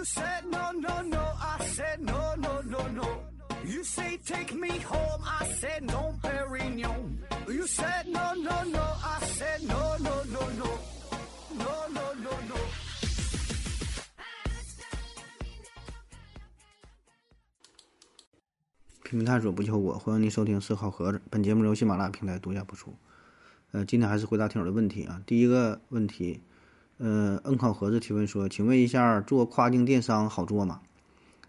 You said no, no, no, I said no, no, no, no. You say take me home, I said no, Perignon. You said no, no, no, I said no, no, no, no. No, no, no, no. 拼命探索不计后果，欢迎您收听思考盒子。本节目由喜马拉雅平台独家播出。呃，今天还是回答听友的问题啊。第一个问题，呃，恩考盒子提问说，请问一下，做跨境电商好做吗？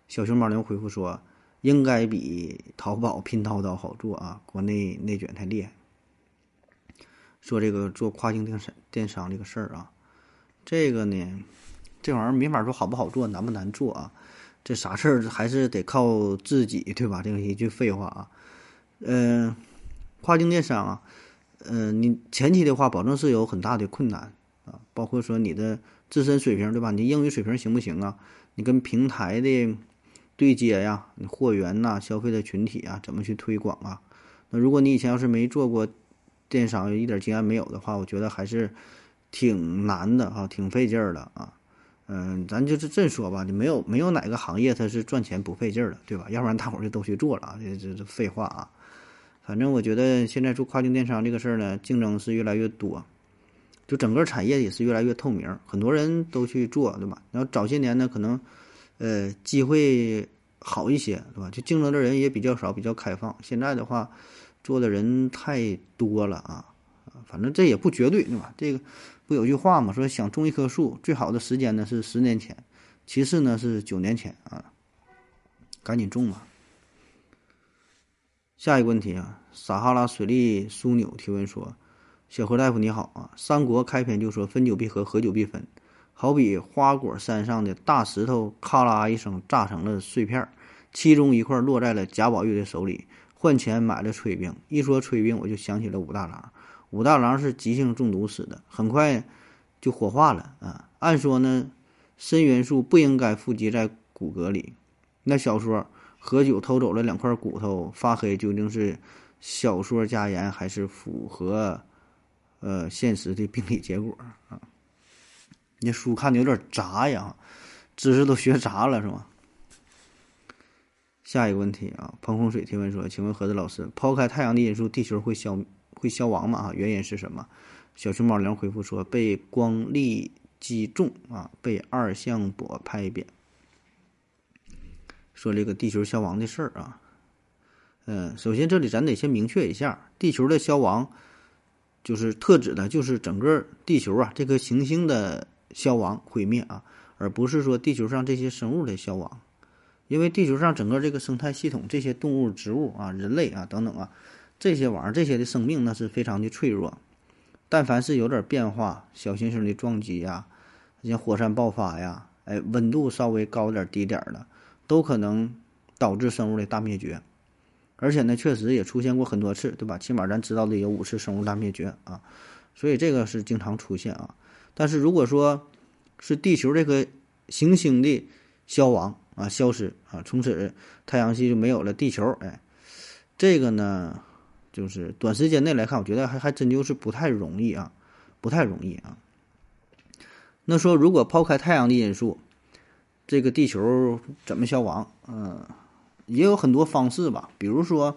小熊猫零回复说，应该比淘宝、拼多多好做啊，国内内卷太厉害。说这个做跨境电商电商这个事儿啊，这个呢，这玩意儿没法说好不好做，难不难做啊？这啥事儿还是得靠自己，对吧？这个一句废话啊。嗯、跨境电商啊，嗯、你前期的话，保证是有很大的困难啊，包括说你的自身水平，对吧？你英语水平行不行啊？你跟平台的对接呀，你货源呐、消费的群体啊，怎么去推广啊？那如果你以前要是没做过电商，一点经验没有的话，我觉得还是挺难的啊，挺费劲儿的啊。嗯，咱就是这么说吧，你没有没有哪个行业它是赚钱不费劲儿的，对吧？要不然大伙儿就都去做了啊，这这这废话啊。反正我觉得现在做跨境电商这个事儿呢，竞争是越来越多，就整个产业也是越来越透明，很多人都去做，对吧？然后早些年呢，可能呃机会好一些，对吧？就竞争的人也比较少，比较开放。现在的话，做的人太多了啊，啊反正这也不绝对，对吧？这个不有句话嘛，说想种一棵树，最好的时间呢是十年前，其次呢是九年前啊，赶紧种吧。下一个问题啊，撒哈拉水利枢纽提问说：“小何大夫你好啊，三国开篇就说分久必合，合久必分，好比花果山上的大石头，咔啦一声炸成了碎片儿，其中一块落在了贾宝玉的手里，换钱买了炊饼。一说炊饼，我就想起了武大郎。武大郎是急性中毒死的，很快就火化了啊。按说呢，砷元素不应该富集在骨骼里。那小说喝酒偷走了两块骨头发黑，究竟是小说加盐还是符合呃现实的病理结果啊？你书看的有点杂呀，知识都学杂了是吗？下一个问题啊，彭洪水提问说：“请问何子老师，抛开太阳的因素，地球会消会消亡吗？啊，原因是什么？”小熊猫零回复说：“被光力击中啊，被二向箔拍扁。”说这个地球消亡的事儿啊，嗯，首先这里咱得先明确一下，地球的消亡就是特指的就是整个地球啊这颗行星的消亡毁灭啊，而不是说地球上这些生物的消亡。因为地球上整个这个生态系统，这些动物、植物啊、人类啊等等啊，这些玩意儿，这些的生命那是非常的脆弱。但凡是有点变化，小行星的撞击呀，像火山爆发呀，哎，温度稍微高点低点儿的，都可能导致生物的大灭绝。而且呢，确实也出现过很多次，对吧？起码咱知道的有五次生物大灭绝啊，所以这个是经常出现啊。但是如果说是地球这颗行星的消亡，啊，消失啊，从此太阳系就没有了地球。哎，这个呢，就是短时间内来看，我觉得还还真就是不太容易啊，不太容易啊。那说如果抛开太阳的因素，这个地球怎么消亡？嗯，也有很多方式吧，比如说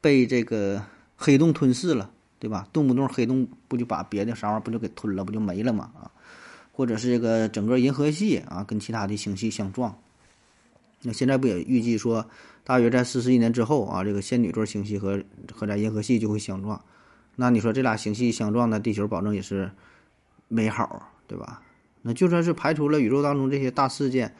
被这个黑洞吞噬了，对吧？动不动黑洞不就把别的啥玩意儿不就给吞了，不就没了吗？啊，或者是这个整个银河系啊跟其他的星系相撞。那现在不也预计说，大约在四十亿年之后啊，这个仙女座星系和和咱银河系就会相撞。那你说这俩星系相撞，那地球保证也是没好，对吧？那就算是排除了宇宙当中这些大事件，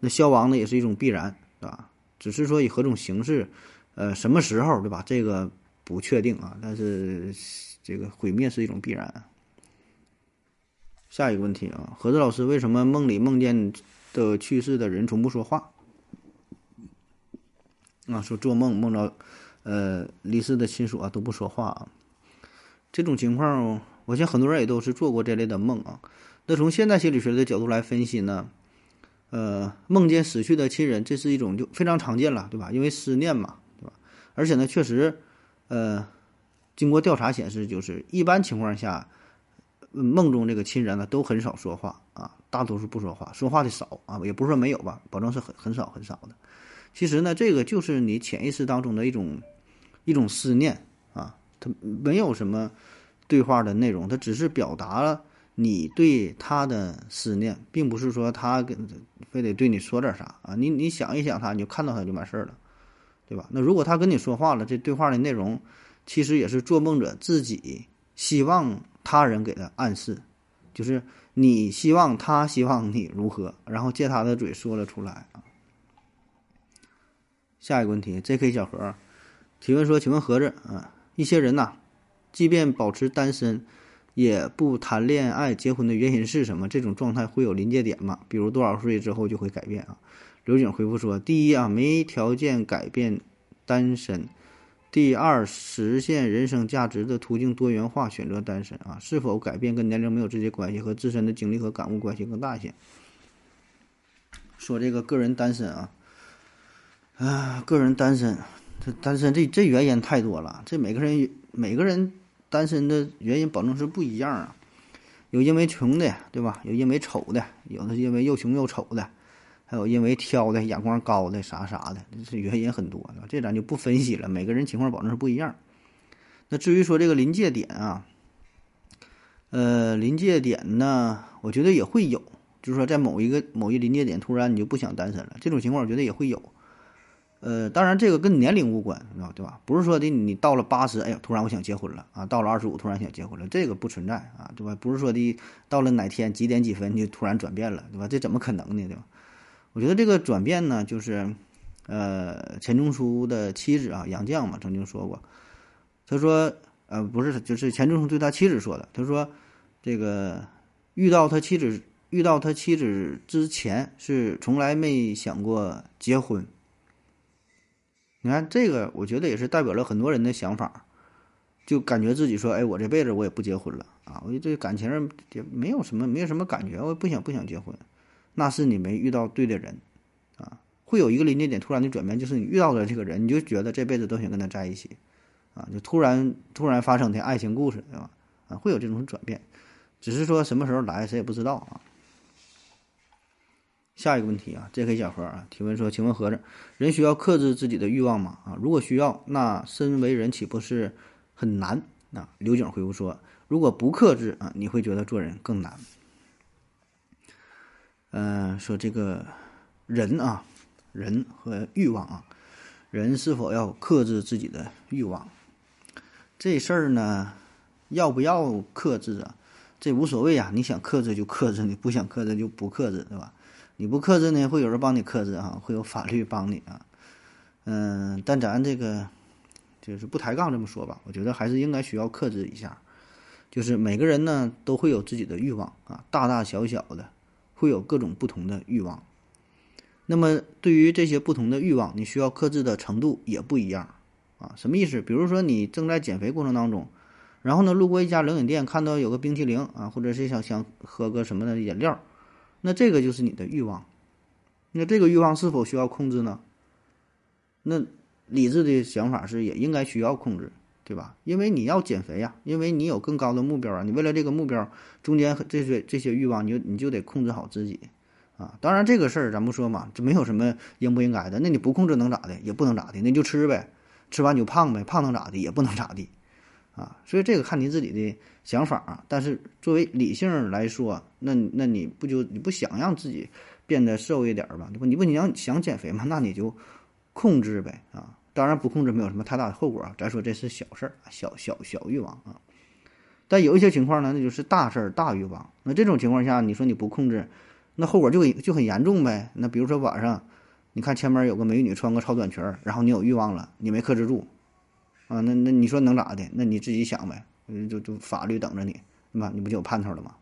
那消亡呢也是一种必然，对吧？只是说以何种形式，呃，什么时候，对吧？这个不确定啊。但是这个毁灭是一种必然。下一个问题啊，何子老师，为什么梦里梦见的去世的人从不说话？啊，说做梦梦到，呃，离世的亲属啊都不说话啊，这种情况，我想很多人也都是做过这类的梦啊。那从现代心理学的角度来分析呢，呃，梦见死去的亲人，这是一种就非常常见了，对吧？因为思念嘛，对吧？而且呢，确实，呃，经过调查显示，就是一般情况下，梦中这个亲人呢都很少说话啊，大多数不说话，说话的少啊，也不是说没有吧，保证是很很少很少的。其实呢，这个就是你潜意识当中的一种一种思念啊，它没有什么对话的内容，它只是表达了你对他的思念，并不是说他跟非得对你说点啥啊。你你想一想他，你就看到他就完事儿了，对吧？那如果他跟你说话了，这对话的内容其实也是做梦者自己希望。他人给的暗示，就是你希望他希望你如何，然后借他的嘴说了出来啊。下一个问题，J.K. 小何提问说：“请问盒子啊，一些人呐，即便保持单身，也不谈恋爱、结婚的原因是什么？这种状态会有临界点吗？比如多少岁之后就会改变啊？”刘景回复说：“第一啊，没条件改变单身。”第二，实现人生价值的途径多元化，选择单身啊，是否改变跟年龄没有直接关系，和自身的经历和感悟关系更大一些。说这个个人单身啊，啊，个人单身，这单身这这原因太多了，这每个人每个人单身的原因保证是不一样啊，有因为穷的，对吧？有因为丑的，有的是因为又穷又丑的。还有因为挑的眼光高的啥啥的，这原因很多，这咱就不分析了。每个人情况保证是不一样。那至于说这个临界点啊，呃，临界点呢，我觉得也会有，就是说在某一个某一临界点，突然你就不想单身了，这种情况我觉得也会有。呃，当然这个跟年龄无关，啊对吧？不是说的你到了八十，哎呀，突然我想结婚了啊；到了二十五，突然想结婚了，这个不存在啊，对吧？不是说的到了哪天几点几分就突然转变了，对吧？这怎么可能呢，对吧？我觉得这个转变呢，就是，呃，钱钟书的妻子啊，杨绛嘛，曾经说过，他说，呃，不是，就是钱钟书对他妻子说的，他说，这个遇到他妻子，遇到他妻子之前是从来没想过结婚。你看这个，我觉得也是代表了很多人的想法，就感觉自己说，哎，我这辈子我也不结婚了啊，我这感情也没有什么，没有什么感觉，我也不想不想结婚。那是你没遇到对的人，啊，会有一个临界点突然的转变，就是你遇到的这个人，你就觉得这辈子都想跟他在一起，啊，就突然突然发生的爱情故事，对吧？啊，会有这种转变，只是说什么时候来，谁也不知道啊。下一个问题啊，J.K. 小何啊提问说：“请问盒子，人需要克制自己的欲望吗？啊，如果需要，那身为人岂不是很难？”啊，刘景回复说：“如果不克制啊，你会觉得做人更难。”嗯，说这个人啊，人和欲望啊，人是否要克制自己的欲望？这事儿呢，要不要克制啊？这无所谓啊，你想克制就克制，你不想克制就不克制，对吧？你不克制呢，会有人帮你克制啊，会有法律帮你啊。嗯，但咱这个就是不抬杠这么说吧，我觉得还是应该需要克制一下。就是每个人呢，都会有自己的欲望啊，大大小小的。会有各种不同的欲望，那么对于这些不同的欲望，你需要克制的程度也不一样啊。什么意思？比如说你正在减肥过程当中，然后呢路过一家冷饮店，看到有个冰淇淋啊，或者是想想喝个什么的饮料，那这个就是你的欲望。那这个欲望是否需要控制呢？那理智的想法是也应该需要控制。对吧？因为你要减肥呀，因为你有更高的目标啊。你为了这个目标，中间这些这些欲望，你就你就得控制好自己，啊。当然这个事儿咱不说嘛，这没有什么应不应该的。那你不控制能咋的？也不能咋的，那就吃呗，吃完就胖呗，胖能咋的？也不能咋地，啊。所以这个看你自己的想法啊。但是作为理性来说，那那你不就你不想让自己变得瘦一点吧？对不？你不你要想减肥嘛？那你就控制呗，啊。当然不控制没有什么太大的后果啊。咱说这是小事儿，小小小欲望啊。但有一些情况呢，那就是大事儿大欲望。那这种情况下，你说你不控制，那后果就就很严重呗。那比如说晚上，你看前面有个美女穿个超短裙儿，然后你有欲望了，你没克制住啊，那那你说能咋的？那你自己想呗，就就法律等着你，对吧？你不就有盼头了吗？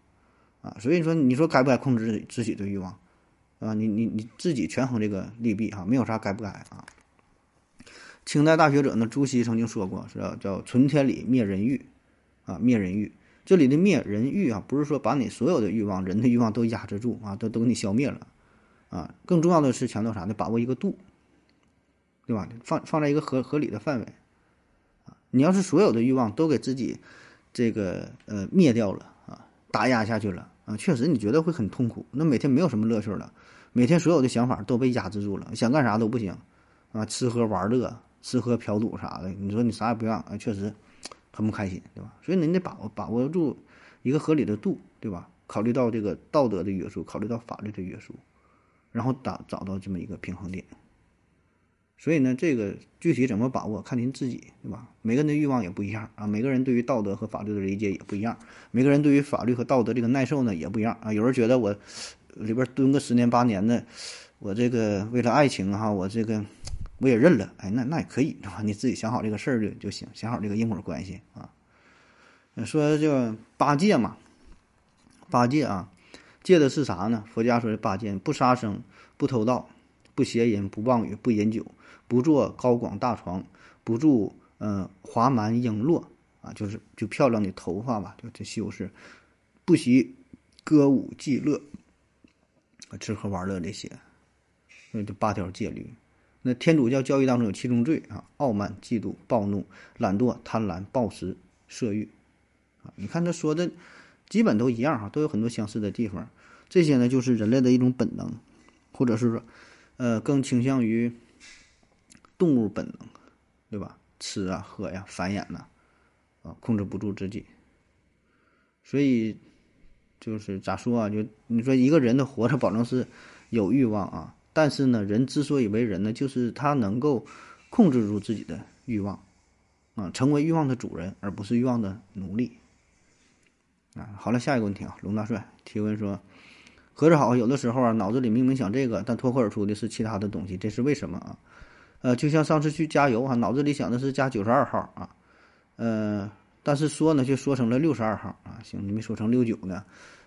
啊，所以说你说该不该控制自己的欲望啊？你你你自己权衡这个利弊哈，没有啥该不该啊。清代大学者呢，朱熹曾经说过，是叫“存天理，灭人欲”，啊，灭人欲。这里的灭人欲啊，不是说把你所有的欲望、人的欲望都压制住啊，都都给你消灭了，啊，更重要的是强调啥呢？把握一个度，对吧？放放在一个合合理的范围，你要是所有的欲望都给自己这个呃灭掉了啊，打压下去了啊，确实你觉得会很痛苦，那每天没有什么乐趣了，每天所有的想法都被压制住了，想干啥都不行啊，吃喝玩乐、吃喝嫖赌啥的，你说你啥也不让啊，确实很不开心，对吧？所以你得把握把握住一个合理的度，对吧？考虑到这个道德的约束，考虑到法律的约束，然后找找到这么一个平衡点。所以呢，这个具体怎么把握，看您自己，对吧？每个人的欲望也不一样啊，每个人对于道德和法律的理解也不一样，每个人对于法律和道德这个耐受呢也不一样啊。有人觉得我里边蹲个十年八年的，我这个为了爱情哈，我这个我也认了，哎，那那也可以，对吧？你自己想好这个事儿就就行，想好这个因果关系啊。说就八戒嘛，八戒啊，戒的是啥呢？佛家说的八戒：不杀生，不偷盗，不邪淫，不妄语，不饮酒。不坐高广大床，不住嗯华蛮璎珞啊，就是就漂亮的头发吧，就这修饰。不惜歌舞伎乐，吃喝玩乐这些，那就八条戒律。那天主教教义当中有七宗罪啊：傲慢、嫉妒、暴怒、懒惰、贪婪、暴食、色欲啊。你看他说的，基本都一样哈，都有很多相似的地方。这些呢，就是人类的一种本能，或者是说，呃，更倾向于。动物本能，对吧？吃啊，喝呀，繁衍呐，啊，控制不住自己。所以，就是咋说啊？就你说一个人的活着，保证是有欲望啊。但是呢，人之所以为人呢，就是他能够控制住自己的欲望，啊，成为欲望的主人，而不是欲望的奴隶。啊，好了，下一个问题啊，龙大帅提问说：合着好，有的时候啊，脑子里明明想这个，但脱口而出的是其他的东西，这是为什么啊？呃，就像上次去加油哈，脑子里想的是加九十二号啊，呃，但是说呢却说成了六十二号啊，行，你没说成六九呢，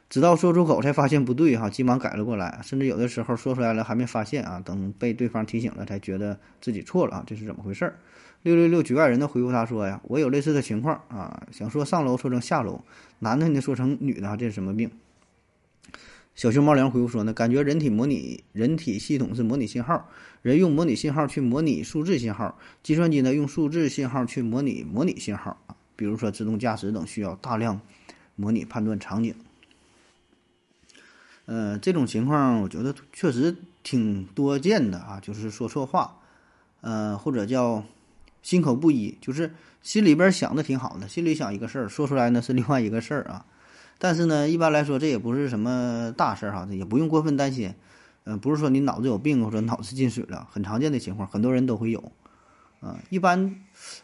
直到说出口才发现不对哈，急忙改了过来，甚至有的时候说出来了还没发现啊，等被对方提醒了才觉得自己错了啊，这是怎么回事儿？六六六局外人的回复他说呀，我有类似的情况啊，想说上楼说成下楼，男的你说成女的，这是什么病？小熊猫粮回复说呢，感觉人体模拟人体系统是模拟信号，人用模拟信号去模拟数字信号，计算机呢用数字信号去模拟模拟信号啊，比如说自动驾驶等需要大量模拟判断场景。呃，这种情况我觉得确实挺多见的啊，就是说错话，呃，或者叫心口不一，就是心里边想的挺好的，心里想一个事儿，说出来呢是另外一个事儿啊。但是呢，一般来说这也不是什么大事儿哈，也不用过分担心。嗯，不是说你脑子有病或者脑子进水了，很常见的情况，很多人都会有。啊，一般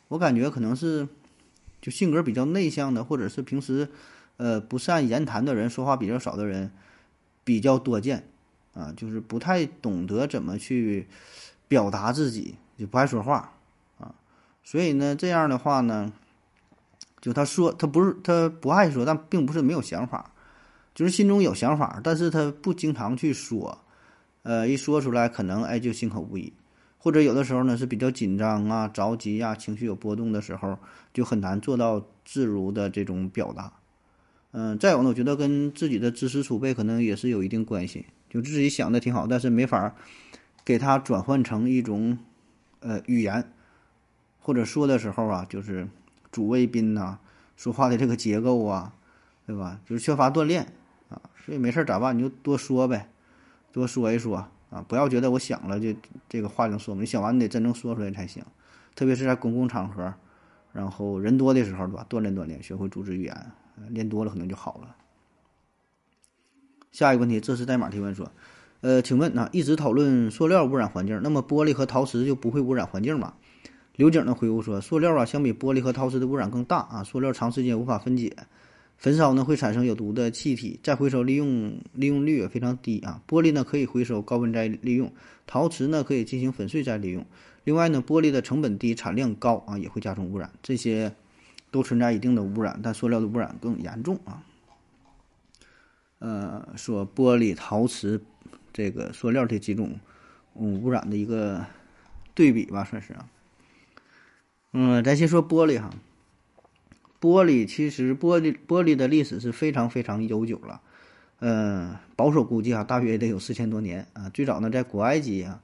我感觉可能是就性格比较内向的，或者是平时呃不善言谈的人，说话比较少的人比较多见。啊，就是不太懂得怎么去表达自己，就不爱说话。啊，所以呢，这样的话呢。就他说他不是他不爱说，但并不是没有想法，就是心中有想法，但是他不经常去说，呃，一说出来可能哎就心口不一，或者有的时候呢是比较紧张啊、着急呀、情绪有波动的时候，就很难做到自如的这种表达。嗯，再有呢，我觉得跟自己的知识储备可能也是有一定关系，就自己想的挺好，但是没法给他转换成一种呃语言，或者说的时候啊，就是。主谓宾呐，说话的这个结构啊，对吧？就是缺乏锻炼啊，所以没事儿咋办？你就多说呗，多说一说啊，不要觉得我想了就这个话能说，你想完你得真正说出来才行。特别是在公共场合，然后人多的时候，对吧？锻炼锻炼，学会组织语言，练多了可能就好了。下一个问题，这是代码提问说，呃，请问啊，一直讨论塑料污染环境，那么玻璃和陶瓷就不会污染环境吗？刘景的回复说：“塑料啊，相比玻璃和陶瓷的污染更大啊。塑料长时间无法分解，焚烧呢会产生有毒的气体，再回收利用利用率也非常低啊。玻璃呢可以回收高温再利用，陶瓷呢可以进行粉碎再利用。另外呢，玻璃的成本低，产量高啊，也会加重污染。这些都存在一定的污染，但塑料的污染更严重啊。呃，说玻璃、陶瓷这个塑料这几种嗯污染的一个对比吧，算是啊。”嗯，咱先说玻璃哈。玻璃其实玻璃玻璃的历史是非常非常悠久了，嗯，保守估计啊，大约得有四千多年啊。最早呢，在古埃及啊，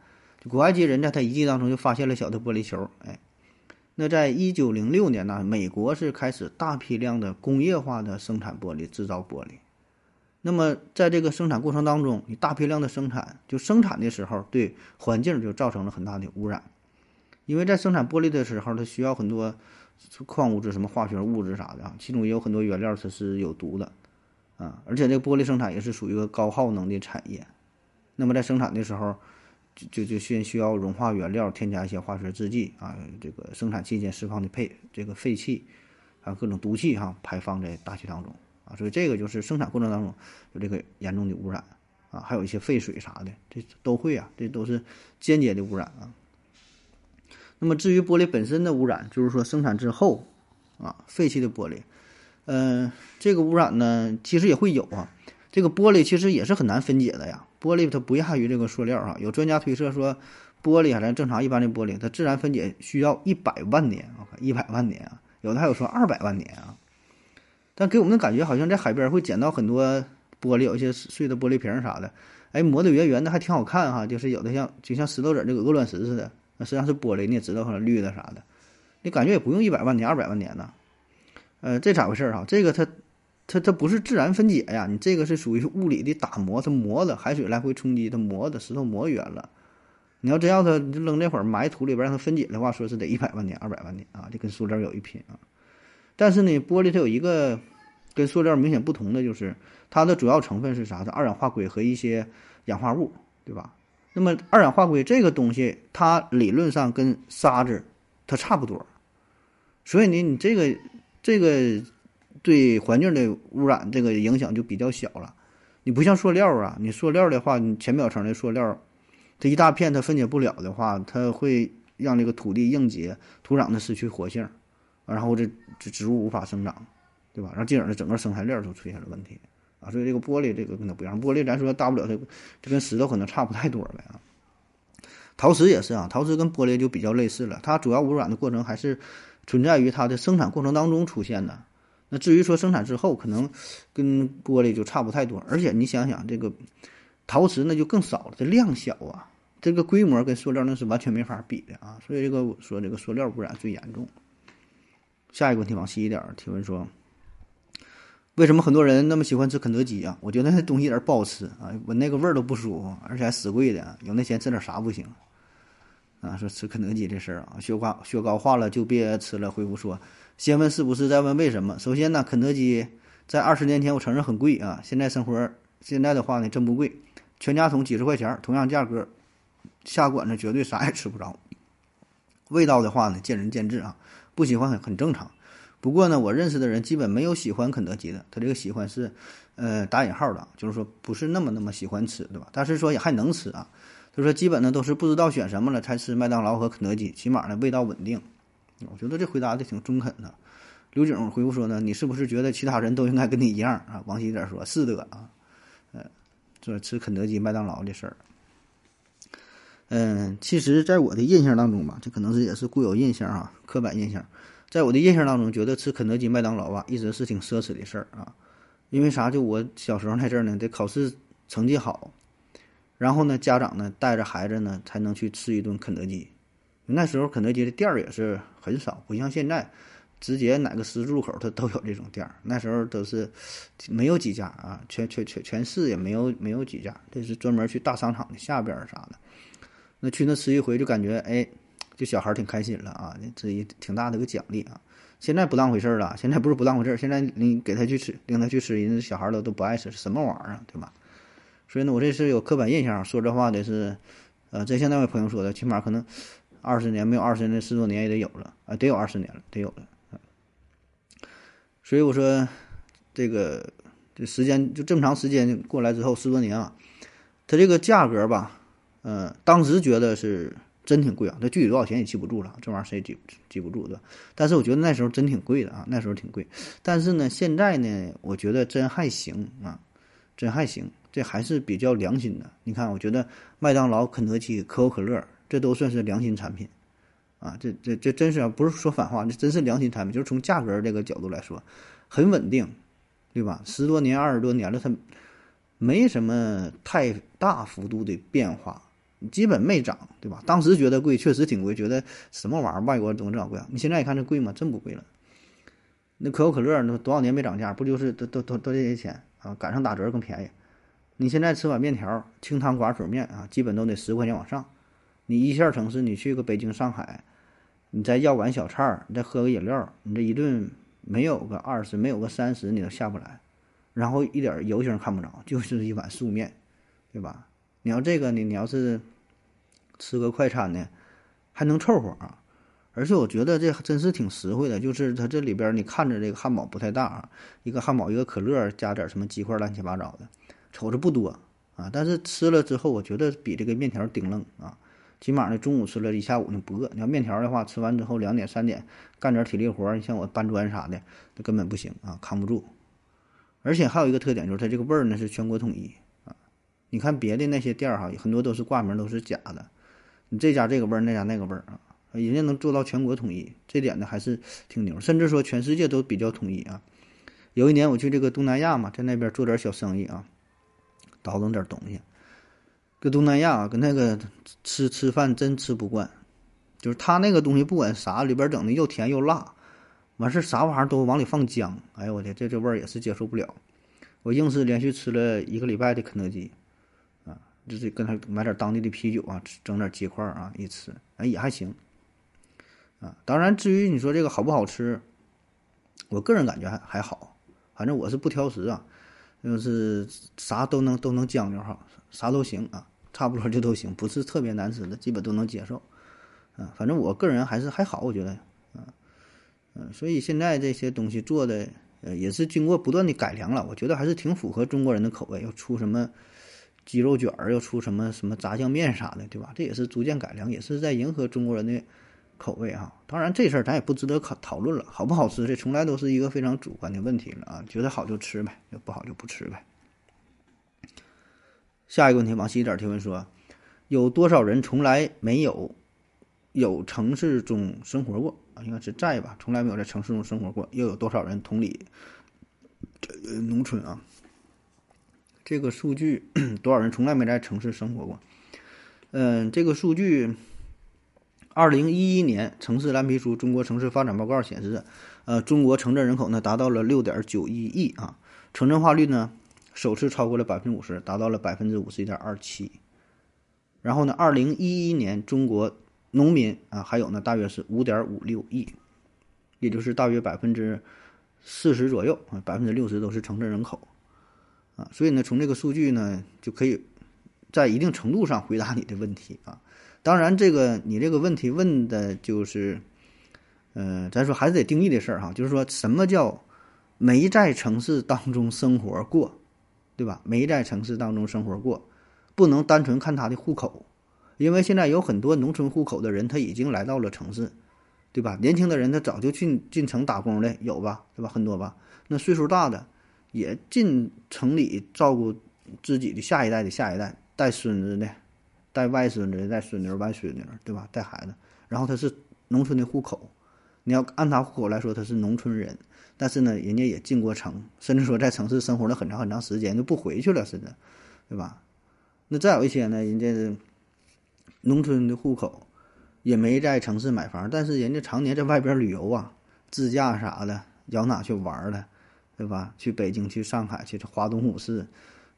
古埃及人在他遗迹当中就发现了小的玻璃球，哎，那在一九零六年呢，美国是开始大批量的工业化的生产玻璃、制造玻璃那么在这个生产过程当中，你大批量的生产，就生产的时候对环境就造成了很大的污染，因为在生产玻璃的时候，它需要很多矿物质、什么化学物质啥的啊，其中也有很多原料它是有毒的啊，而且这个玻璃生产也是属于一个高耗能的产业，那么在生产的时候，就就就先需要融化原料，添加一些化学制剂啊，这个生产期间释放的废这个废气，还有各种毒气哈，排放在大气当中。啊，所以这个就是生产过程当中有这个严重的污染啊，还有一些废水啥的，这都会啊，这都是间接的污染啊。那么至于玻璃本身的污染，就是说生产之后啊，废弃的玻璃，嗯，这个污染呢，其实也会有啊。这个玻璃其实也是很难分解的呀，玻璃它不亚于这个塑料啊。有专家推测说，玻璃啊，咱正常一般的玻璃，它自然分解需要一百万年啊，一百万年啊，有的还有说二百万年啊。但给我们的感觉好像在海边会捡到很多玻璃，有一些碎的玻璃瓶啥的，哎，磨得圆圆的还挺好看哈。就是有的像就像石头子这个鹅卵石似的，那实际上是玻璃，你也知道可能绿的啥的，你感觉也不用一百万年、二百万年呢。呃，这咋回事儿哈？这个它它它不是自然分解呀，你这个是属于物理的打磨，它磨的海水来回冲击，它磨的石头磨圆了。你要真要它扔这会儿埋土里边让它分解的话，说是得一百万年、二百万年啊，就跟塑料有一拼啊。但是呢，玻璃它有一个跟塑料明显不同的，就是它的主要成分是啥？是二氧化硅和一些氧化物，对吧？那么二氧化硅这个东西，它理论上跟沙子它差不多，所以呢，你这个这个对环境的污染这个影响就比较小了。你不像塑料啊，你塑料的话，你浅表层的塑料，这一大片它分解不了的话，它会让这个土地硬结，土壤呢失去活性。然后这这植物无法生长，对吧？然后进而呢，整个生态链就出现了问题啊。所以这个玻璃这个跟它不一样，玻璃咱说大不了这这跟石头可能差不太多呗啊。陶瓷也是啊，陶瓷跟玻璃就比较类似了，它主要污染的过程还是存在于它的生产过程当中出现的。那至于说生产之后，可能跟玻璃就差不太多。而且你想想，这个陶瓷那就更少了，这量小啊，这个规模跟塑料那是完全没法比的啊。所以这个说这个塑料污染最严重。下一个问题往细一点提问说，为什么很多人那么喜欢吃肯德基啊？我觉得那东西有点不好吃啊，闻那个味儿都不舒服，而且还死贵的，有那钱吃点啥不行？啊，说吃肯德基这事儿啊，雪糕雪糕化了就别吃了。回复说，先问是不是，再问为什么。首先呢，肯德基在二十年前我承认很贵啊，现在生活现在的话呢真不贵，全家桶几十块钱，同样价格，下馆子绝对啥也吃不着。味道的话呢，见仁见智啊。不喜欢很很正常，不过呢，我认识的人基本没有喜欢肯德基的。他这个喜欢是，呃，打引号的，就是说不是那么那么喜欢吃，对吧？但是说也还能吃啊。他说基本呢都是不知道选什么了才吃麦当劳和肯德基，起码呢味道稳定。我觉得这回答的挺中肯的。刘景回复说呢，你是不是觉得其他人都应该跟你一样啊？王喜点说，是的啊，呃，说吃肯德基、麦当劳的事儿。嗯，其实，在我的印象当中吧，这可能是也是固有印象啊，刻板印象。在我的印象当中，觉得吃肯德基、麦当劳啊，一直是挺奢侈的事儿啊。因为啥？就我小时候那阵儿呢，得考试成绩好，然后呢，家长呢带着孩子呢才能去吃一顿肯德基。那时候肯德基的店儿也是很少，不像现在，直接哪个十字路口它都有这种店儿。那时候都是没有几家啊，全全全全市也没有没有几家，这是专门去大商场的下边儿啥的。那去那吃一回就感觉哎，这小孩挺开心了啊，这也挺大的一个奖励啊。现在不当回事儿了，现在不是不当回事儿，现在你给他去吃，领他去吃，人家小孩都都不爱吃，什么玩意儿啊，对吧？所以呢，我这是有刻板印象，说这话的是，呃，真像那位朋友说的，起码可能二十年没有二十年，十多年也得有了啊，得有二十年了，得有了。所以我说，这个这时间就这么长时间过来之后，十多年啊，它这个价格吧。嗯，当时觉得是真挺贵啊，那具体多少钱也记不住了，这玩意儿谁记记不住对吧？但是我觉得那时候真挺贵的啊，那时候挺贵。但是呢，现在呢，我觉得真还行啊，真还行，这还是比较良心的。你看，我觉得麦当劳、肯德基、可口可乐，这都算是良心产品啊，这这这真是不是说反话，这真是良心产品，就是从价格这个角度来说，很稳定，对吧？十多年、二十多年了，它没什么太大幅度的变化。基本没涨，对吧？当时觉得贵，确实挺贵，觉得什么玩意儿，外国东西这么贵啊？你现在一看这贵吗？真不贵了。那可口可乐那多少年没涨价，不就是都都都都这些钱啊？赶上打折更便宜。你现在吃碗面条，清汤寡水面啊，基本都得十块钱往上。你一线城市，你去个北京、上海，你再要碗小菜儿，你再喝个饮料，你这一顿没有个二十，没有个三十，你都下不来。然后一点油星看不着，就是一碗素面，对吧？你要这个呢，你要是吃个快餐呢，还能凑合啊。而且我觉得这真是挺实惠的，就是它这里边你看着这个汉堡不太大啊，一个汉堡一个可乐加点什么鸡块乱七八糟的，瞅着不多啊，但是吃了之后我觉得比这个面条顶愣啊，起码呢中午吃了一下午呢不饿。你要面条的话，吃完之后两点三点干点体力活，你像我搬砖啥的，那根本不行啊，扛不住。而且还有一个特点就是它这个味儿呢是全国统一，你看别的那些店儿哈，很多都是挂名都是假的，你这家这个味儿，那家那个味儿啊。人家能做到全国统一，这点呢还是挺牛，甚至说全世界都比较统一啊。有一年我去这个东南亚嘛，在那边做点小生意啊，倒腾点东西。搁东南亚啊，跟那个吃吃饭真吃不惯，就是他那个东西不管啥里边整的又甜又辣，完事啥玩意儿都往里放姜，哎呦我天，这这味儿也是接受不了。我硬是连续吃了一个礼拜的肯德基，就是跟他买点当地的啤酒啊，整点鸡块啊一吃，哎也还行。啊，当然，至于你说这个好不好吃，我个人感觉还还好，反正我是不挑食啊，就是啥都能都能将就哈，啥都行啊，差不多就都行，不是特别难吃的，基本都能接受，啊，反正我个人还是还好，我觉得，啊，嗯，所以现在这些东西做的，呃，也是经过不断的改良了，我觉得还是挺符合中国人的口味，要出什么鸡肉卷儿，又出什么什么炸酱面啥的，对吧？这也是逐渐改良，也是在迎合中国人的。口味哈，当然这事儿咱也不值得考讨论了，好不好吃这从来都是一个非常主观的问题了啊，觉得好就吃呗，不好就不吃呗。下一个问题，往西一点提问说，有多少人从来没有有城市中生活过啊？应该是在吧，从来没有在城市中生活过，又有多少人同理这农村啊？这个数据多少人从来没在城市生活过？嗯，这个数据。二零一一年城市蓝皮书《中国城市发展报告》显示，呃，中国城镇人口呢达到了六点九一亿啊，城镇化率呢首次超过了百分之五十，达到了百分之五十一点二七。然后呢，二零一一年中国农民啊还有呢大约是五点五六亿，也就是大约百分之四十左右啊，百分之六十都是城镇人口啊，所以呢，从这个数据呢就可以在一定程度上回答你的问题啊。当然，这个你这个问题问的就是，呃，咱说还是得定义的事儿哈，就是说什么叫没在城市当中生活过，对吧？没在城市当中生活过，不能单纯看他的户口，因为现在有很多农村户口的人他已经来到了城市，对吧？年轻的人他早就进进城打工的有吧，对吧？很多吧。那岁数大的也进城里照顾自己的下一代的下一代，带孙子的。带外孙子的，带孙女、外孙女，对吧？带孩子，然后他是农村的户口，你要按他户口来说，他是农村人，但是呢，人家也进过城，甚至说在城市生活了很长很长时间，就不回去了似的，对吧？那再有一些呢，人家是农村的户口，也没在城市买房，但是人家常年在外边旅游啊，自驾啥的，摇哪去玩了，对吧？去北京、去上海、去华东五市，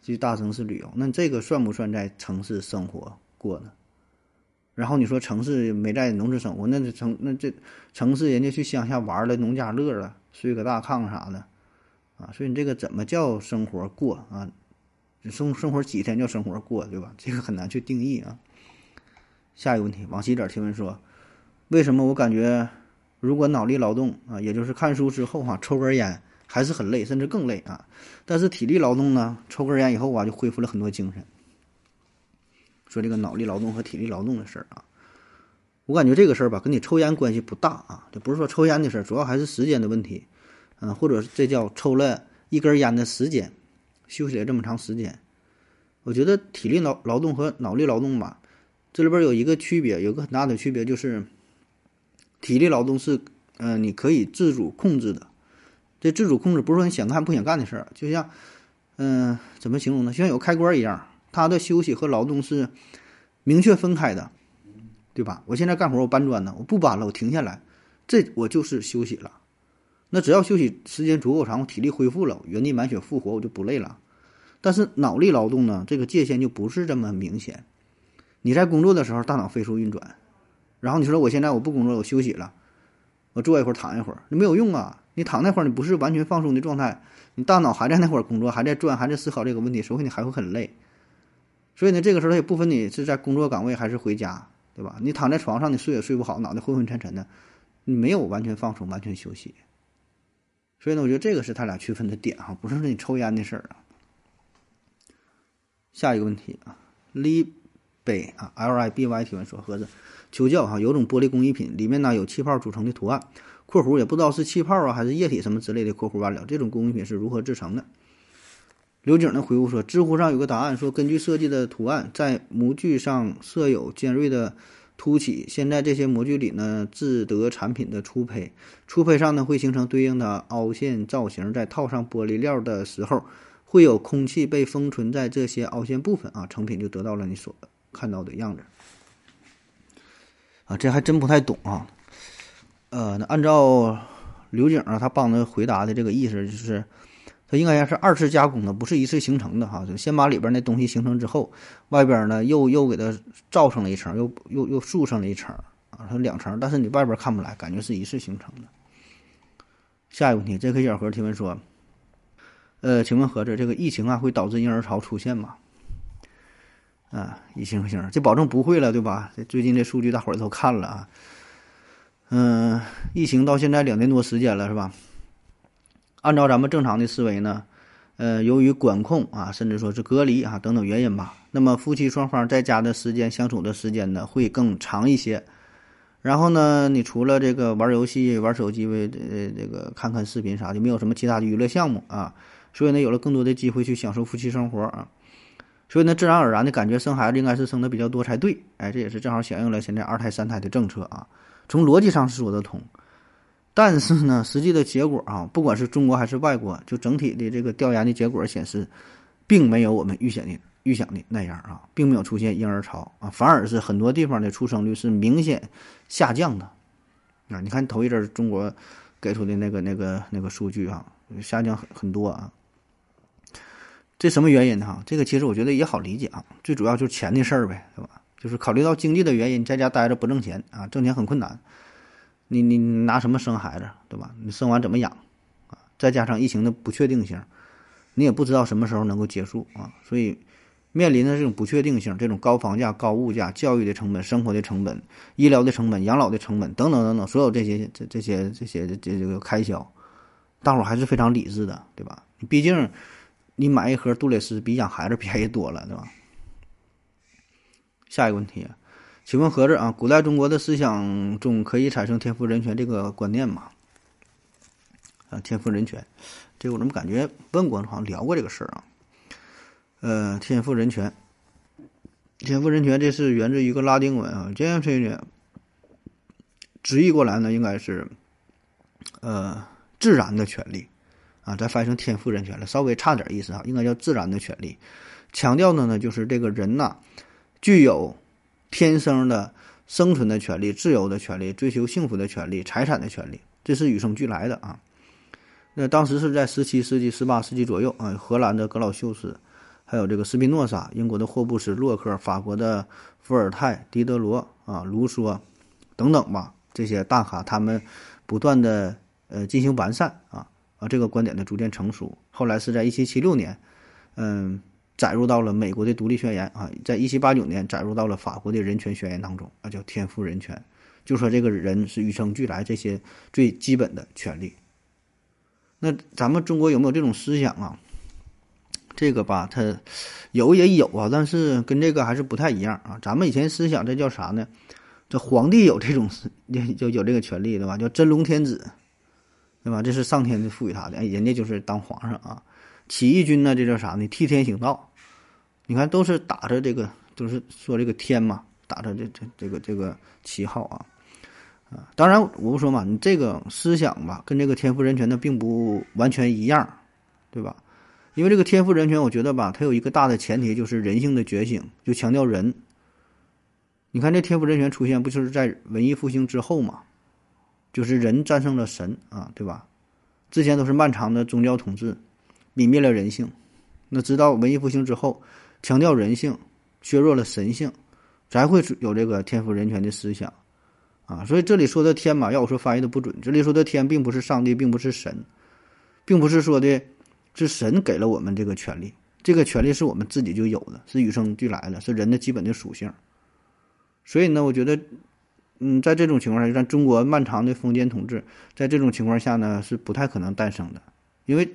去大城市旅游，那这个算不算在城市生活？过呢，然后你说城市没在农村生活，那这城那这城市人家去乡下玩了，农家乐了，睡个大炕啥的，啊，所以你这个怎么叫生活过啊？生生活几天叫生活过，对吧？这个很难去定义啊。下一个问题，往西点提问说，为什么我感觉如果脑力劳动啊，也就是看书之后哈，抽根烟还是很累，甚至更累啊？但是体力劳动呢，抽根烟以后啊，就恢复了很多精神。说这个脑力劳动和体力劳动的事儿啊，我感觉这个事儿吧，跟你抽烟关系不大啊，这不是说抽烟的事儿，主要还是时间的问题，嗯，或者这叫抽了一根烟的时间，休息了这么长时间。我觉得体力劳劳动和脑力劳动吧，这里边有一个区别，有个很大的区别就是，体力劳动是，嗯，你可以自主控制的，这自主控制不是说你想干不想干的事儿，就像，嗯，怎么形容呢？就像有开关一样。他的休息和劳动是明确分开的，对吧？我现在干活，我搬砖呢，我不搬了，我停下来，这我就是休息了。那只要休息时间足够长，我体力恢复了，原地满血复活，我就不累了。但是脑力劳动呢，这个界限就不是这么明显。你在工作的时候，大脑飞速运转，然后你说我现在我不工作，我休息了，我坐一会儿躺一会儿，那没有用啊！你躺那会儿，你不是完全放松的状态，你大脑还在那会儿工作，还在转，还在思考这个问题，所以你还会很累。所以呢，这个时候也不分你是在工作岗位还是回家，对吧？你躺在床上，你睡也睡不好，脑袋昏昏沉沉的，你没有完全放松、完全休息。所以呢，我觉得这个是他俩区分的点哈，不是说你抽烟的事儿啊。下一个问题啊，li 北啊，l i b y 提问说，盒子求教哈，有种玻璃工艺品里面呢有气泡组成的图案（括弧也不知道是气泡啊还是液体什么之类的）（括弧完了）这种工艺品是如何制成的？刘景呢回复说，知乎上有个答案说，根据设计的图案在模具上设有尖锐的。凸起，现在这些模具里呢，制得产品的初胚，初胚上呢会形成对应的凹陷造型，在套上玻璃料的时候，会有空气被封存在这些凹陷部分啊，成品就得到了你所看到的样子。啊，这还真不太懂啊。呃，那按照刘景啊，他帮着回答的这个意思就是。它应该要是二次加工的，不是一次形成的哈。就先把里边那东西形成之后，外边呢又又给它罩上了一层，又又又塑上了一层啊，它两层，但是你外边看不来，感觉是一次形成的。下一个问题，这颗小盒提问说：呃，请问盒子，这个疫情啊会导致婴儿潮出现吗？啊，疫情不行，这保证不会了，对吧？这最近这数据大伙儿都看了啊。嗯，疫情到现在两年多时间了，是吧？按照咱们正常的思维呢，呃，由于管控啊，甚至说是隔离啊等等原因吧，那么夫妻双方在家的时间相处的时间呢会更长一些。然后呢，你除了这个玩游戏、玩手机、为呃这个看看视频啥的，没有什么其他的娱乐项目啊，所以呢，有了更多的机会去享受夫妻生活啊。所以呢，自然而然的感觉生孩子应该是生的比较多才对。哎，这也是正好响应了现在二胎、三胎的政策啊。从逻辑上是说得通。但是呢，实际的结果啊，不管是中国还是外国，就整体的这个调研的结果显示，并没有我们预想的预想的那样啊，并没有出现婴儿潮啊，反而是很多地方的出生率是明显下降的啊。你看头一阵儿中国给出的那个那个那个数据啊，下降很很多啊。这什么原因呢？这个其实我觉得也好理解啊，最主要就是钱的事儿呗，对吧？就是考虑到经济的原因，在家待着不挣钱啊，挣钱很困难。你你拿什么生孩子，对吧？你生完怎么养，啊？再加上疫情的不确定性，你也不知道什么时候能够结束啊。所以，面临的这种不确定性，这种高房价、高物价、教育的成本、生活的成本、医疗的成本、养老的成本等等等等，所有这些这这些这些这这个开销，大伙还是非常理智的，对吧？毕竟，你买一盒杜蕾斯比养孩子便宜多了，对吧？下一个问题。请问盒子啊，古代中国的思想中可以产生天赋人权这个观念吗？啊，天赋人权，这我怎么感觉问过，好像聊过这个事儿啊？呃，天赋人权，天赋人权，这是源自于一个拉丁文啊，天赋人权直译过来呢，应该是呃自然的权利啊，再翻译成天赋人权了，稍微差点意思啊，应该叫自然的权利，强调的呢就是这个人呐具有。天生的生存的权利、自由的权利、追求幸福的权利、财产的权利，这是与生俱来的啊。那当时是在十七世纪、十八世纪左右啊，荷兰的格老修斯，还有这个斯宾诺莎、英国的霍布斯、洛克、法国的伏尔泰、狄德罗啊、卢梭等等吧，这些大咖他们不断的呃进行完善啊啊，这个观点的逐渐成熟。后来是在一七七六年，嗯。载入到了美国的独立宣言啊，在一七八九年载入到了法国的人权宣言当中啊，叫天赋人权，就说这个人是与生俱来这些最基本的权利。那咱们中国有没有这种思想啊？这个吧，它有也有啊，但是跟这个还是不太一样啊。咱们以前思想这叫啥呢？这皇帝有这种 就有这个权利对吧？叫真龙天子，对吧？这是上天赋予他的，哎，人家就是当皇上啊。起义军呢，这叫啥呢？替天行道。你看，都是打着这个，都是说这个天嘛，打着这这这个这个旗号啊，啊，当然我不说嘛，你这个思想吧，跟这个天赋人权的并不完全一样，对吧？因为这个天赋人权，我觉得吧，它有一个大的前提，就是人性的觉醒，就强调人。你看这天赋人权出现，不就是在文艺复兴之后嘛？就是人战胜了神啊，对吧？之前都是漫长的宗教统治，泯灭了人性。那直到文艺复兴之后，强调人性，削弱了神性，才会有这个天赋人权的思想啊。所以这里说的天嘛，要我说翻译的不准。这里说的天，并不是上帝，并不是神，并不是说的是神给了我们这个权利，这个权利是我们自己就有的，是与生俱来的，是人的基本的属性。所以呢，我觉得，嗯，在这种情况下，咱中国漫长的封建统治，在这种情况下呢，是不太可能诞生的，因为，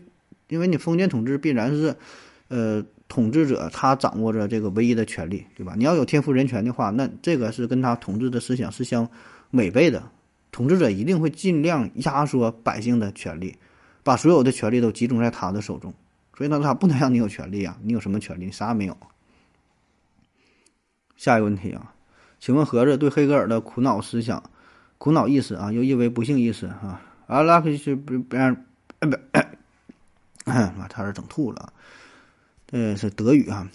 因为你封建统治必然是。呃，统治者他掌握着这个唯一的权利，对吧？你要有天赋人权的话，那这个是跟他统治的思想是相违背的。统治者一定会尽量压缩百姓的权利，把所有的权利都集中在他的手中。所以呢，他不能让你有权利啊！你有什么权利？啥也没有。下一个问题啊，请问盒子对黑格尔的苦恼思想、苦恼意思啊，又译为不幸意思啊？阿拉克是不不让，不，妈差点整吐了。呃，是德语啊，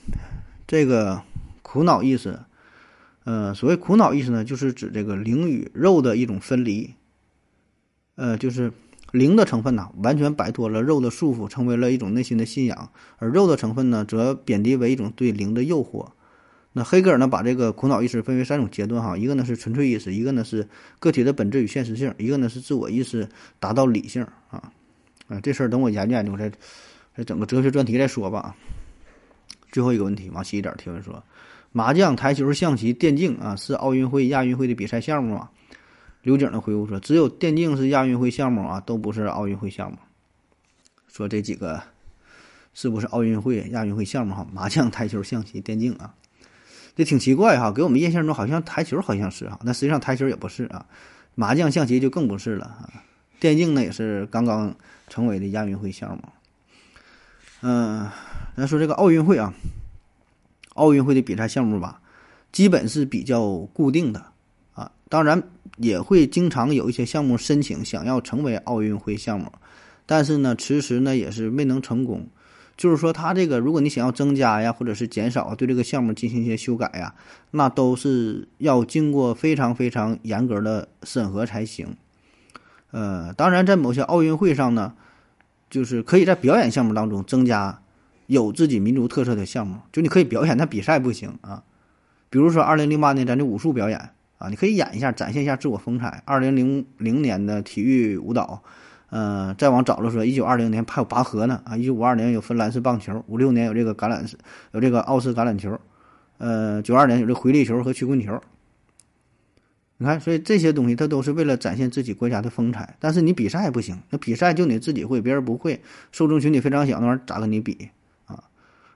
这个苦恼意思，呃，所谓苦恼意思呢，就是指这个灵与肉的一种分离，呃，就是灵的成分呢，完全摆脱了肉的束缚，成为了一种内心的信仰，而肉的成分呢，则贬低为一种对灵的诱惑。那黑格尔呢，把这个苦恼意识分为三种阶段哈，一个呢是纯粹意识，一个呢是个体的本质与现实性，一个呢是自我意识达到理性啊，啊，这事儿等我研究研究，再再整个哲学专题再说吧。最后一个问题，往细一点提问说：麻将、台球、象棋、电竞啊，是奥运会、亚运会的比赛项目吗？刘景的回复说：只有电竞是亚运会项目啊，都不是奥运会项目。说这几个是不是奥运会、亚运会项目哈？麻将、台球、象棋、电竞啊，这挺奇怪哈，给我们印象中好像台球好像是哈，那实际上台球也不是啊，麻将、象棋就更不是了啊，电竞呢也是刚刚成为的亚运会项目。嗯，咱说这个奥运会啊，奥运会的比赛项目吧，基本是比较固定的啊。当然也会经常有一些项目申请想要成为奥运会项目，但是呢，迟迟呢也是未能成功。就是说，他这个如果你想要增加呀，或者是减少，对这个项目进行一些修改呀，那都是要经过非常非常严格的审核才行。呃，当然在某些奥运会上呢。就是可以在表演项目当中增加有自己民族特色的项目，就你可以表演，但比赛不行啊。比如说，二零零八年咱这武术表演啊，你可以演一下，展现一下自我风采。二零零零年的体育舞蹈，呃，再往早了说，一九二零年还有拔河呢啊，一九五二年有芬兰式棒球，五六年有这个橄榄式，有这个奥斯橄榄球，呃，九二年有这回力球和曲棍球。你看，所以这些东西它都是为了展现自己国家的风采，但是你比赛不行，那比赛就你自己会，别人不会，受众群体非常小，那玩意儿咋跟你比啊？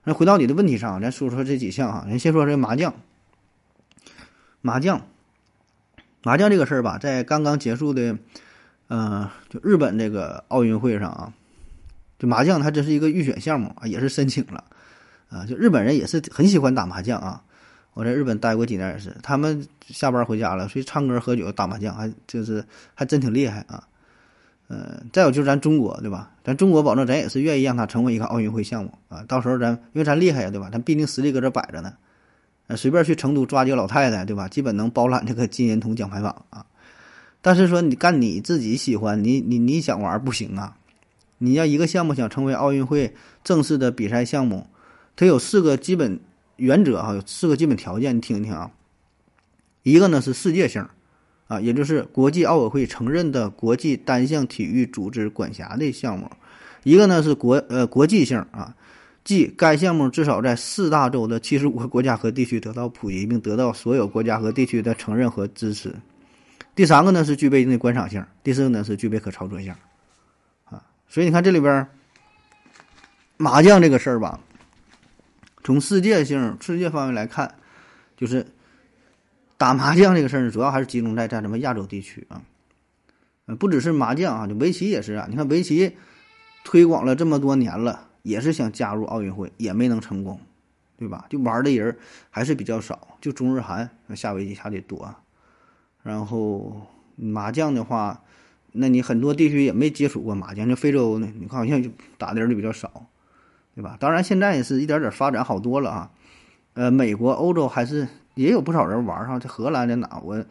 那回到你的问题上，咱说说这几项哈，咱先说这麻将。麻将，麻将这个事儿吧，在刚刚结束的，嗯，就日本这个奥运会上啊，就麻将它这是一个预选项目啊，也是申请了啊，就日本人也是很喜欢打麻将啊。我在日本待过几年也是，他们下班回家了，所以唱歌、喝酒、打麻将，还就是还真挺厉害啊。嗯，再有就是咱中国，对吧？咱中国保证咱也是愿意让它成为一个奥运会项目啊。到时候咱因为咱厉害呀，对吧？咱毕竟实力搁这摆着呢。呃，随便去成都抓几个老太太，对吧？基本能包揽这个金银铜奖牌榜啊。但是说你干你自己喜欢，你你你想玩不行啊。你要一个项目想成为奥运会正式的比赛项目，它有四个基本。原则哈有四个基本条件，你听一听啊。一个呢是世界性，啊，也就是国际奥委会承认的国际单项体育组织管辖的项目；一个呢是国呃国际性啊，即该项目至少在四大洲的七十五个国家和地区得到普及，并得到所有国家和地区的承认和支持；第三个呢是具备一定的观赏性；第四个呢是具备可操作性。啊，所以你看这里边麻将这个事儿吧。从世界性、世界范围来看，就是打麻将这个事儿，主要还是集中在在咱们亚洲地区啊。呃，不只是麻将啊，就围棋也是啊。你看围棋推广了这么多年了，也是想加入奥运会，也没能成功，对吧？就玩的人还是比较少，就中日韩下围棋下的多。然后麻将的话，那你很多地区也没接触过麻将，就非洲呢，你看好像就打的人就比较少。对吧？当然，现在也是一点点发展好多了啊。呃，美国、欧洲还是也有不少人玩哈。在荷兰在哪？我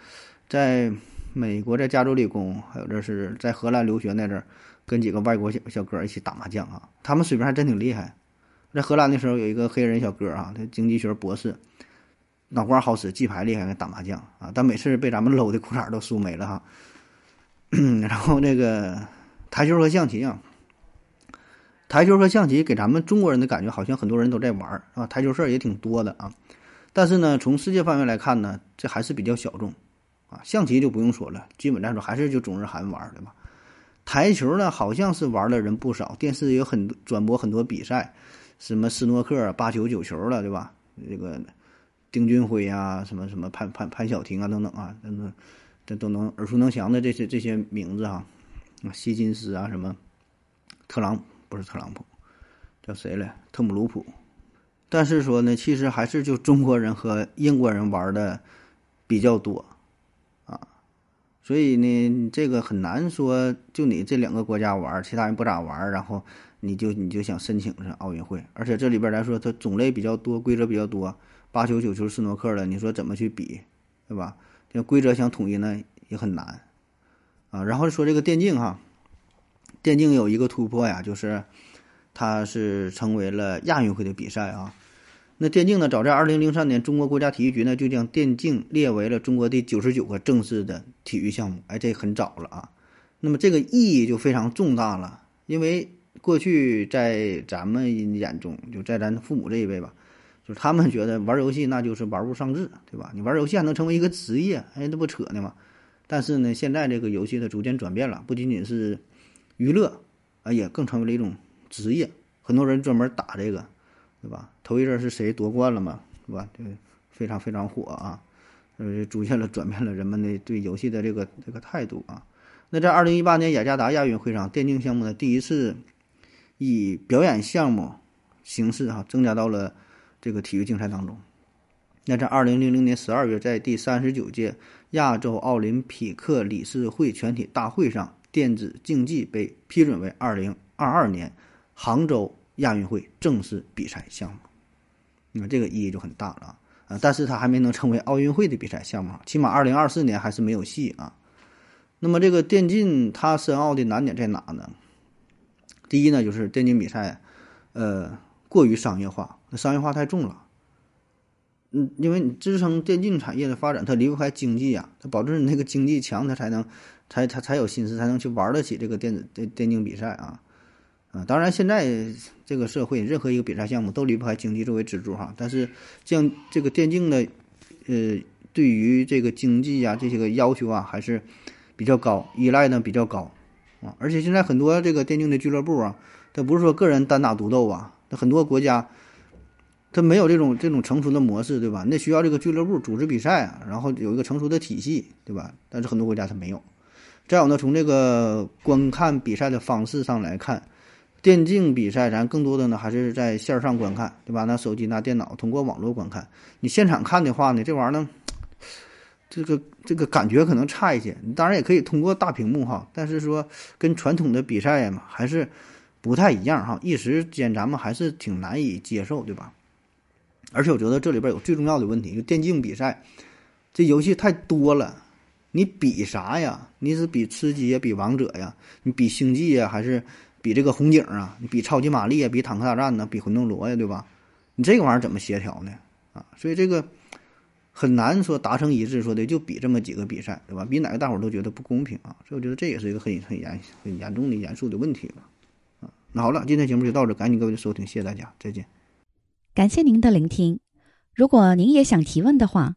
在美国，在加州理工，还有这是在荷兰留学那阵儿，跟几个外国小小哥一起打麻将啊，他们水平还真挺厉害。在荷兰的时候，有一个黑人小哥啊，他经济学博士，脑瓜好使，记牌厉害，打麻将啊，但每次被咱们搂的裤衩都输没了哈。然后那个台球和象棋啊，台球和象棋给咱们中国人的感觉好像很多人都在玩啊，台球事儿也挺多的啊。但是呢，从世界范围来看呢，这还是比较小众啊。象棋就不用说了，基本来说还是就中日韩玩对吧？台球呢，好像是玩的人不少，电视也有很转播很多比赛。什么斯诺克、八球、九球了，对吧？这个丁俊晖啊，什么什么潘潘潘晓婷啊，等等啊，等等，这都能耳熟能详的这些这些名字哈。啊，希金斯啊，什么特朗不是特朗普，叫谁来？特姆鲁普。但是说呢，其实还是就中国人和英国人玩的比较多啊，所以呢，这个很难说就你这两个国家玩，其他人不咋玩，然后。你就你就想申请上奥运会，而且这里边来说，它种类比较多，规则比较多，八球、九球、斯诺克的，你说怎么去比，对吧？这规则想统一呢也很难啊。然后说这个电竞哈，电竞有一个突破呀，就是它是成为了亚运会的比赛啊。那电竞呢，早在二零零三年，中国国家体育局呢就将电竞列为了中国第九十九个正式的体育项目，哎，这很早了啊。那么这个意义就非常重大了，因为。过去在咱们眼中，就在咱父母这一辈吧，就是他们觉得玩游戏那就是玩物丧志，对吧？你玩游戏还能成为一个职业，哎，那不扯呢吗？但是呢，现在这个游戏它逐渐转变了，不仅仅是娱乐，啊，也更成为了一种职业。很多人专门打这个，对吧？头一阵是谁夺冠了嘛，对吧？这个非常非常火啊，呃，逐渐了转变了人们的对游戏的这个这个态度啊。那在二零一八年雅加达亚运会上，电竞项目呢第一次。以表演项目形式哈增加到了这个体育竞赛当中。那在二零零零年十二月，在第三十九届亚洲奥林匹克理事会全体大会上，电子竞技被批准为二零二二年杭州亚运会正式比赛项目。那这个意义就很大了啊！但是它还没能成为奥运会的比赛项目，起码二零二四年还是没有戏啊。那么这个电竞它申奥的难点在哪呢？第一呢，就是电竞比赛，呃，过于商业化，那商业化太重了。嗯，因为你支撑电竞产业的发展，它离不开经济啊，它保证你那个经济强，它才能，才才才有心思，才能去玩得起这个电子电电竞比赛啊。啊，当然现在这个社会，任何一个比赛项目都离不开经济作为支柱哈。但是像这个电竞的，呃，对于这个经济啊这些个要求啊，还是比较高，依赖呢比较高。啊，而且现在很多这个电竞的俱乐部啊，它不是说个人单打独斗啊，那很多国家，它没有这种这种成熟的模式，对吧？那需要这个俱乐部组织比赛啊，然后有一个成熟的体系，对吧？但是很多国家它没有。再有呢，从这个观看比赛的方式上来看，电竞比赛咱更多的呢还是在线上观看，对吧？拿手机、拿电脑，通过网络观看。你现场看的话呢，这玩意儿呢？这个这个感觉可能差一些，你当然也可以通过大屏幕哈，但是说跟传统的比赛嘛还是不太一样哈，一时间咱们还是挺难以接受，对吧？而且我觉得这里边有最重要的问题，就电竞比赛这游戏太多了，你比啥呀？你是比吃鸡呀，比王者呀？你比星际呀，还是比这个红警啊？你比超级玛丽啊？比坦克大战呢？比魂斗罗呀，对吧？你这个玩意儿怎么协调呢？啊，所以这个。很难说达成一致，说的就比这么几个比赛，对吧？比哪个大伙儿都觉得不公平啊，所以我觉得这也是一个很很严很严重的严肃的问题了啊。那好了，今天节目就到这，赶紧各位的收听，谢谢大家，再见。感谢您的聆听。如果您也想提问的话，